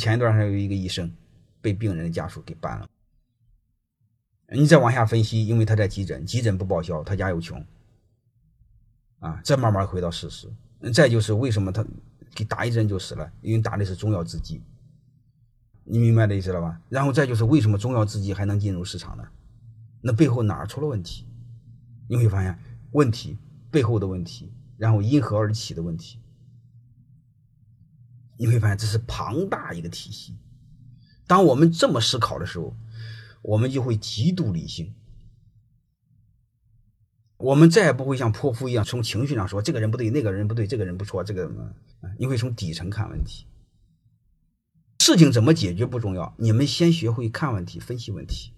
前一段还有一个医生被病人的家属给办了。你再往下分析，因为他在急诊，急诊不报销，他家又穷，啊，再慢慢回到事实。再就是为什么他给打一针就死了，因为打的是中药制剂，你明白的意思了吧？然后再就是为什么中药制剂还能进入市场呢？那背后哪儿出了问题？你会发现问题背后的问题，然后因何而起的问题，你会发现这是庞大一个体系。当我们这么思考的时候。我们就会极度理性，我们再也不会像泼妇一样从情绪上说这个人不对，那个人不对，这个人不错，这个你会从底层看问题。事情怎么解决不重要，你们先学会看问题、分析问题。